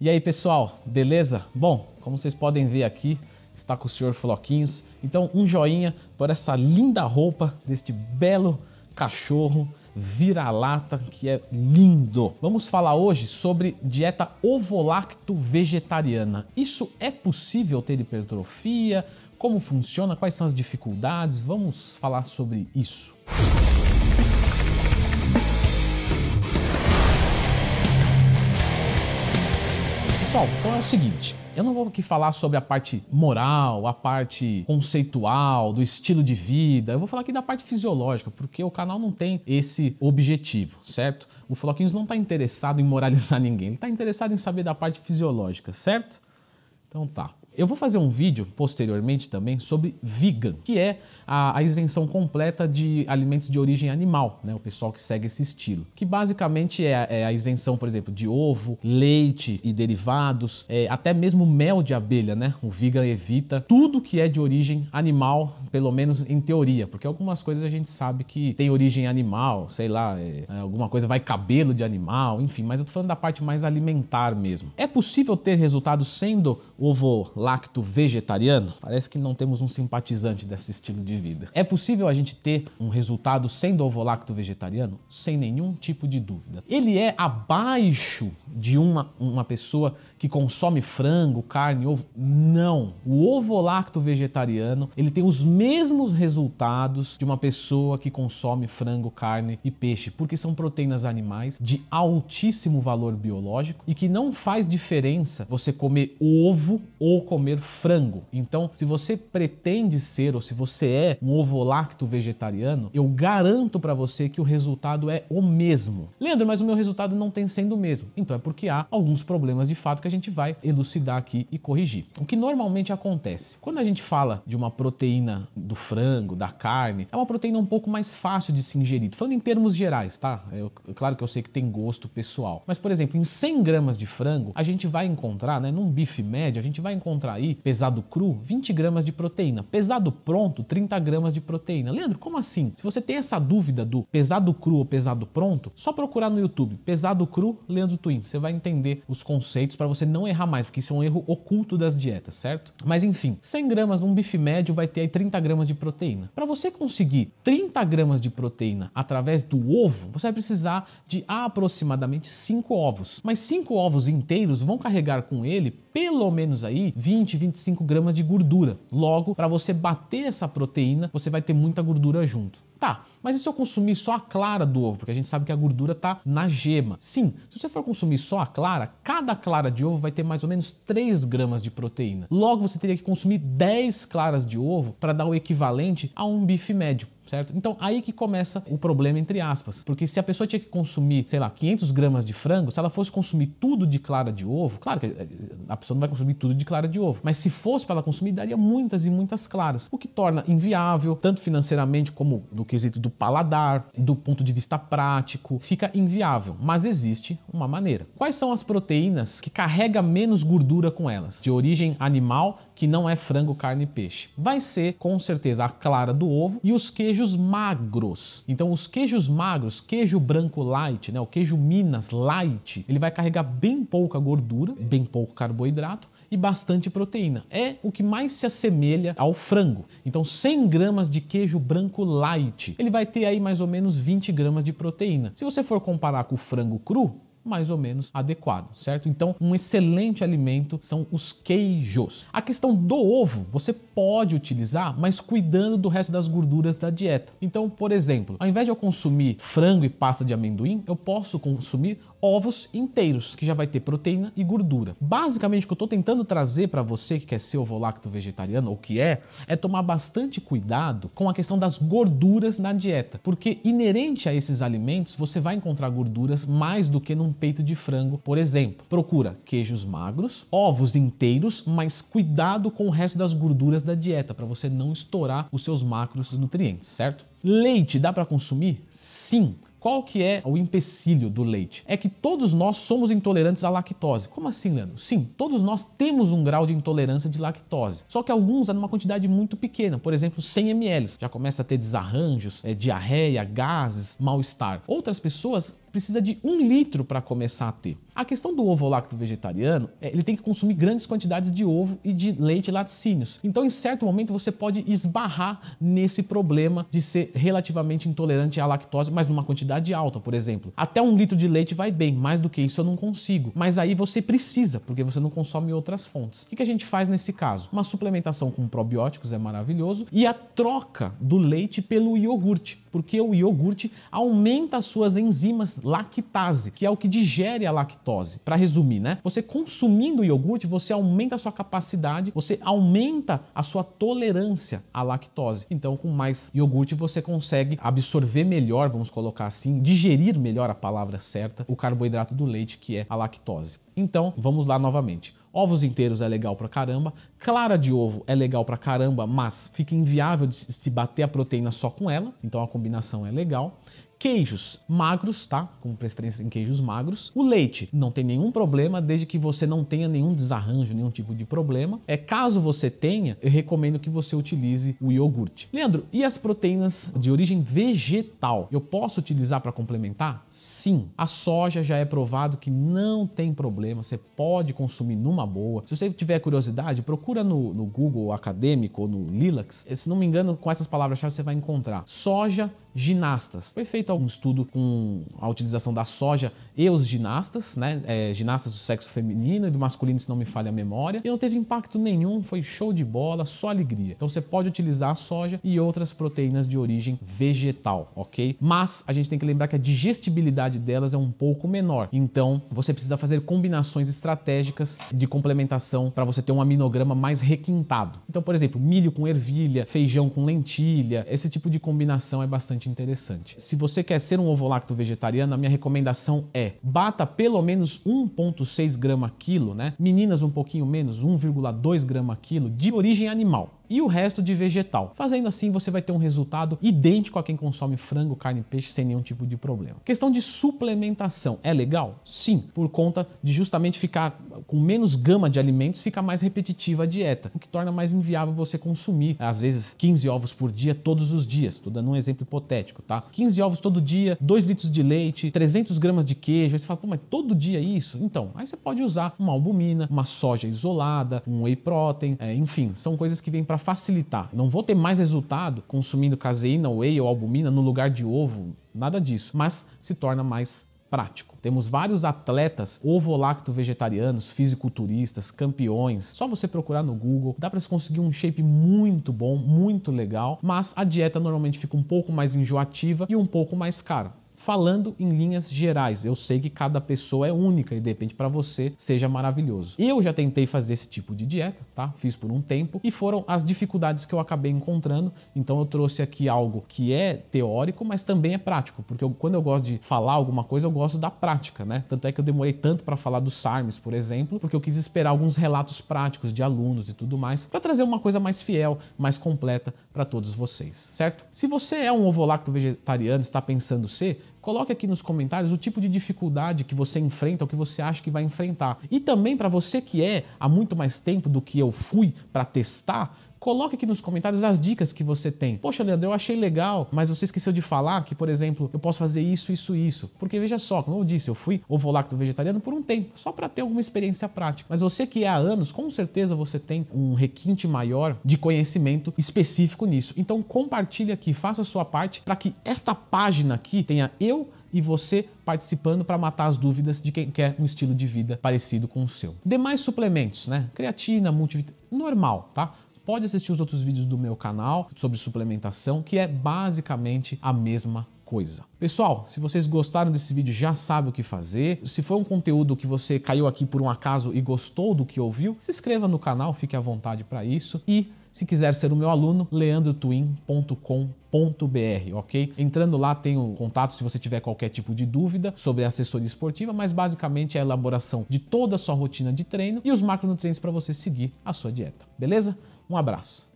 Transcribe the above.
E aí, pessoal, beleza? Bom, como vocês podem ver aqui, está com o senhor Floquinhos. Então, um joinha por essa linda roupa deste belo cachorro vira-lata que é lindo. Vamos falar hoje sobre dieta ovolacto vegetariana. Isso é possível ter hipertrofia? Como funciona? Quais são as dificuldades? Vamos falar sobre isso. Pessoal, então é o seguinte, eu não vou aqui falar sobre a parte moral, a parte conceitual, do estilo de vida, eu vou falar aqui da parte fisiológica, porque o canal não tem esse objetivo, certo? O Floquinhos não está interessado em moralizar ninguém, ele está interessado em saber da parte fisiológica, certo? Então tá. Eu vou fazer um vídeo posteriormente também sobre vegan, que é a, a, isenção completa de alimentos de origem animal, né? O pessoal que segue esse estilo. Que basicamente é, é a isenção, por exemplo, de ovo, leite e derivados, é, até mesmo mel de abelha, né? O vegan evita tudo que é de origem animal, pelo menos em teoria, porque algumas coisas a gente sabe que tem origem animal, sei lá, é, é alguma coisa vai cabelo de animal, enfim, mas eu tô falando da parte mais alimentar mesmo. É possível ter resultados sendo ovo lacto vegetariano? Parece que não temos um simpatizante desse estilo de vida. É possível a gente ter um resultado sendo ovo lacto vegetariano? Sem nenhum tipo de dúvida. Ele é abaixo de uma, uma pessoa que consome frango, carne, ovo? Não. O ovo lacto vegetariano, ele tem os mesmos resultados de uma pessoa que consome frango, carne e peixe, porque são proteínas animais de altíssimo valor biológico e que não faz diferença você comer ovo ou comer frango. Então, se você pretende ser ou se você é um ovo lacto vegetariano, eu garanto para você que o resultado é o mesmo. Leandro, mas o meu resultado não tem sendo o mesmo. Então é porque há alguns problemas de fato que a gente vai elucidar aqui e corrigir. O que normalmente acontece? Quando a gente fala de uma proteína do frango, da carne, é uma proteína um pouco mais fácil de se ingerir. Falando em termos gerais, tá? Eu, claro que eu sei que tem gosto pessoal. Mas, por exemplo, em 100 gramas de frango, a gente vai encontrar, né, num bife médio, a gente vai encontrar aí, pesado cru, 20 gramas de proteína. Pesado pronto, 30 gramas de proteína. Leandro, como assim? Se você tem essa dúvida do pesado cru ou pesado pronto, só procurar no YouTube, pesado cru, Leandro Twin. Você vai entender os conceitos para você você não errar mais, porque isso é um erro oculto das dietas, certo? Mas enfim, 100 gramas num bife médio vai ter aí 30 gramas de proteína. Para você conseguir 30 gramas de proteína através do ovo, você vai precisar de aproximadamente 5 ovos. Mas 5 ovos inteiros vão carregar com ele pelo menos aí 20, 25 gramas de gordura. Logo, para você bater essa proteína, você vai ter muita gordura junto. Tá, mas e se eu consumir só a clara do ovo? Porque a gente sabe que a gordura está na gema. Sim, se você for consumir só a clara, cada clara de ovo vai ter mais ou menos 3 gramas de proteína. Logo, você teria que consumir 10 claras de ovo para dar o equivalente a um bife médio certo? Então aí que começa o problema entre aspas, porque se a pessoa tinha que consumir, sei lá, 500 gramas de frango, se ela fosse consumir tudo de clara de ovo, claro que eh, a pessoa não vai consumir tudo de clara de ovo, mas se fosse para ela consumir, daria muitas e muitas claras, o que torna inviável, tanto financeiramente como do quesito do paladar, do ponto de vista prático, fica inviável, mas existe uma maneira. Quais são as proteínas que carrega menos gordura com elas? De origem animal, que não é frango, carne e peixe. Vai ser com certeza a clara do ovo e os queijos magros. Então, os queijos magros, queijo branco light, né, o queijo Minas light, ele vai carregar bem pouca gordura, bem pouco carboidrato e bastante proteína. É o que mais se assemelha ao frango. Então, 100 gramas de queijo branco light, ele vai ter aí mais ou menos 20 gramas de proteína. Se você for comparar com o frango cru, mais ou menos adequado, certo? Então, um excelente alimento são os queijos. A questão do ovo, você pode utilizar, mas cuidando do resto das gorduras da dieta. Então, por exemplo, ao invés de eu consumir frango e pasta de amendoim, eu posso consumir ovos inteiros, que já vai ter proteína e gordura. Basicamente, o que eu estou tentando trazer para você que quer ser ovo-lacto vegetariano, ou que é, é tomar bastante cuidado com a questão das gorduras na dieta, porque inerente a esses alimentos, você vai encontrar gorduras mais do que num peito de frango, por exemplo. Procura queijos magros, ovos inteiros, mas cuidado com o resto das gorduras da dieta, para você não estourar os seus macros nutrientes, certo? Leite dá para consumir? Sim. Qual que é o empecilho do leite? É que todos nós somos intolerantes à lactose. Como assim, Leandro? Sim, todos nós temos um grau de intolerância de lactose. Só que alguns é numa quantidade muito pequena, por exemplo, 100 ml. Já começa a ter desarranjos, é, diarreia, gases, mal-estar. Outras pessoas precisa de um litro para começar a ter. A questão do ovo lacto vegetariano, é, ele tem que consumir grandes quantidades de ovo e de leite e laticínios. Então, em certo momento, você pode esbarrar nesse problema de ser relativamente intolerante à lactose, mas numa quantidade alta, por exemplo. Até um litro de leite vai bem, mais do que isso eu não consigo. Mas aí você precisa, porque você não consome outras fontes. O que a gente faz nesse caso? Uma suplementação com probióticos é maravilhoso e a troca do leite pelo iogurte, porque o iogurte aumenta as suas enzimas lactase, que é o que digere a lactose. Para resumir, né? Você consumindo iogurte, você aumenta a sua capacidade, você aumenta a sua tolerância à lactose. Então, com mais iogurte, você consegue absorver melhor, vamos colocar assim, digerir melhor a palavra certa, o carboidrato do leite, que é a lactose. Então, vamos lá novamente. Ovos inteiros é legal pra caramba, clara de ovo é legal pra caramba, mas fica inviável de se bater a proteína só com ela, então a combinação é legal. Queijos magros, tá? Com preferência em queijos magros. O leite não tem nenhum problema, desde que você não tenha nenhum desarranjo, nenhum tipo de problema. É caso você tenha, eu recomendo que você utilize o iogurte. Leandro, e as proteínas de origem vegetal? Eu posso utilizar para complementar? Sim. A soja já é provado que não tem problema, você pode consumir numa boa. Se você tiver curiosidade, procura no, no Google acadêmico ou no Lilacs. Se não me engano, com essas palavras-chave você vai encontrar soja ginastas. Foi feito algum estudo com a utilização da soja e os ginastas, né? É, ginastas do sexo feminino e do masculino, se não me falha a memória, e não teve impacto nenhum, foi show de bola, só alegria. Então você pode utilizar a soja e outras proteínas de origem vegetal, ok? Mas a gente tem que lembrar que a digestibilidade delas é um pouco menor. Então você precisa fazer combinações estratégicas de complementação para você ter um aminograma mais requintado. Então, por exemplo, milho com ervilha, feijão com lentilha, esse tipo de combinação é bastante interessante. Se você quer ser um ovo lacto vegetariano, a minha recomendação é bata pelo menos 1,6 grama quilo, né? Meninas um pouquinho menos, 1,2 grama quilo de origem animal e o resto de vegetal. Fazendo assim, você vai ter um resultado idêntico a quem consome frango, carne e peixe sem nenhum tipo de problema. Questão de suplementação é legal? Sim, por conta de justamente ficar com menos gama de alimentos, fica mais repetitiva a dieta, o que torna mais inviável você consumir, às vezes, 15 ovos por dia todos os dias. Estou dando um exemplo hipotético, tá? 15 ovos todo dia, 2 litros de leite, 300 gramas de queijo. Aí você fala, pô, mas todo dia isso? Então, aí você pode usar uma albumina, uma soja isolada, um whey protein, é, enfim, são coisas que vêm para facilitar. Não vou ter mais resultado consumindo caseína, whey ou albumina no lugar de ovo, nada disso, mas se torna mais prático. Temos vários atletas ovo-lacto vegetarianos, fisiculturistas, campeões. Só você procurar no Google, dá para se conseguir um shape muito bom, muito legal, mas a dieta normalmente fica um pouco mais enjoativa e um pouco mais cara falando em linhas gerais. Eu sei que cada pessoa é única e de repente para você seja maravilhoso. Eu já tentei fazer esse tipo de dieta, tá? Fiz por um tempo e foram as dificuldades que eu acabei encontrando. Então eu trouxe aqui algo que é teórico, mas também é prático, porque eu, quando eu gosto de falar alguma coisa, eu gosto da prática, né? Tanto é que eu demorei tanto para falar dos SARMs, por exemplo, porque eu quis esperar alguns relatos práticos de alunos e tudo mais para trazer uma coisa mais fiel, mais completa para todos vocês, certo? Se você é um ovo-lacto vegetariano, está pensando ser, Coloque aqui nos comentários o tipo de dificuldade que você enfrenta ou que você acha que vai enfrentar. E também para você que é há muito mais tempo do que eu fui para testar, Coloque aqui nos comentários as dicas que você tem. Poxa, Leandro, eu achei legal, mas você esqueceu de falar que, por exemplo, eu posso fazer isso, isso, isso. Porque veja só, como eu disse, eu fui ovo lacto vegetariano por um tempo, só para ter alguma experiência prática. Mas você que é há anos, com certeza você tem um requinte maior de conhecimento específico nisso. Então compartilhe aqui, faça a sua parte para que esta página aqui tenha eu e você participando para matar as dúvidas de quem quer um estilo de vida parecido com o seu. Demais suplementos, né? Creatina, multivitamina, normal, tá? Pode assistir os outros vídeos do meu canal sobre suplementação, que é basicamente a mesma coisa. Pessoal, se vocês gostaram desse vídeo, já sabe o que fazer. Se foi um conteúdo que você caiu aqui por um acaso e gostou do que ouviu, se inscreva no canal, fique à vontade para isso. E se quiser ser o meu aluno, leandrotwin.com.br, ok? Entrando lá tem o contato se você tiver qualquer tipo de dúvida sobre assessoria esportiva, mas basicamente é a elaboração de toda a sua rotina de treino e os macronutrientes para você seguir a sua dieta, beleza? Um abraço.